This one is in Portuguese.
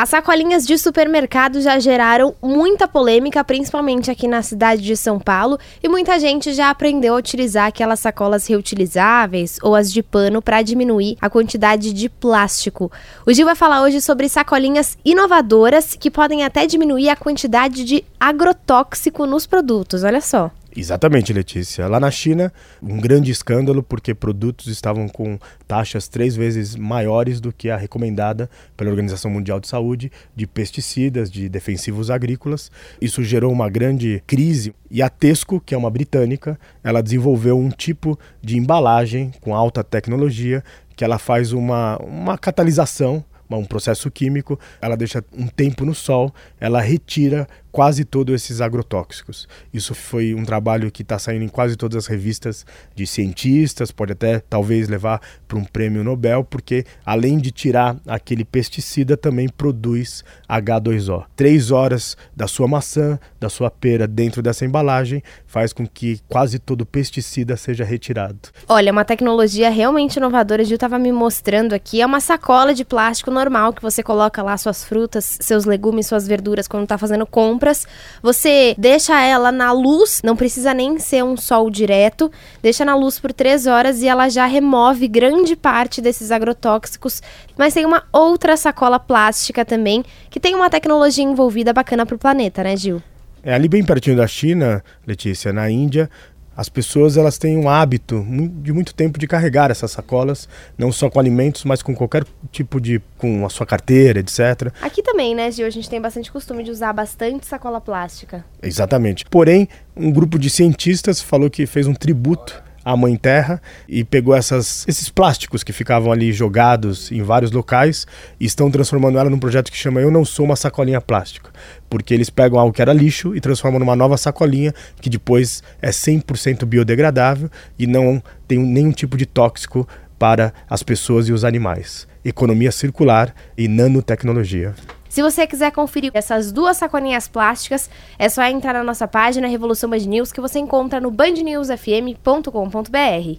As sacolinhas de supermercado já geraram muita polêmica, principalmente aqui na cidade de São Paulo, e muita gente já aprendeu a utilizar aquelas sacolas reutilizáveis ou as de pano para diminuir a quantidade de plástico. O Gil vai falar hoje sobre sacolinhas inovadoras que podem até diminuir a quantidade de agrotóxico nos produtos. Olha só. Exatamente, Letícia. Lá na China, um grande escândalo porque produtos estavam com taxas três vezes maiores do que a recomendada pela Organização Mundial de Saúde de pesticidas, de defensivos agrícolas. Isso gerou uma grande crise e a Tesco, que é uma britânica, ela desenvolveu um tipo de embalagem com alta tecnologia que ela faz uma, uma catalisação um processo químico, ela deixa um tempo no sol, ela retira quase todos esses agrotóxicos. Isso foi um trabalho que está saindo em quase todas as revistas de cientistas, pode até talvez levar para um prêmio Nobel, porque além de tirar aquele pesticida, também produz H2O. Três horas da sua maçã, da sua pera dentro dessa embalagem faz com que quase todo pesticida seja retirado. Olha, uma tecnologia realmente inovadora, Gil estava me mostrando aqui, é uma sacola de plástico normal que você coloca lá suas frutas, seus legumes, suas verduras quando está fazendo compra compras. Você deixa ela na luz, não precisa nem ser um sol direto, deixa na luz por três horas e ela já remove grande parte desses agrotóxicos. Mas tem uma outra sacola plástica também, que tem uma tecnologia envolvida bacana para o planeta, né, Gil? É ali bem pertinho da China, Letícia, na Índia, as pessoas elas têm um hábito de muito tempo de carregar essas sacolas, não só com alimentos, mas com qualquer tipo de com a sua carteira, etc. Aqui também, né, Gil, a gente tem bastante costume de usar bastante sacola plástica. Exatamente. Porém, um grupo de cientistas falou que fez um tributo a Mãe Terra e pegou essas, esses plásticos que ficavam ali jogados em vários locais e estão transformando ela num projeto que chama Eu Não Sou Uma Sacolinha Plástica. Porque eles pegam algo que era lixo e transformam numa nova sacolinha que depois é 100% biodegradável e não tem nenhum tipo de tóxico para as pessoas e os animais. Economia circular e nanotecnologia. Se você quiser conferir essas duas sacolinhas plásticas, é só entrar na nossa página Revolução Band News que você encontra no bandnewsfm.com.br.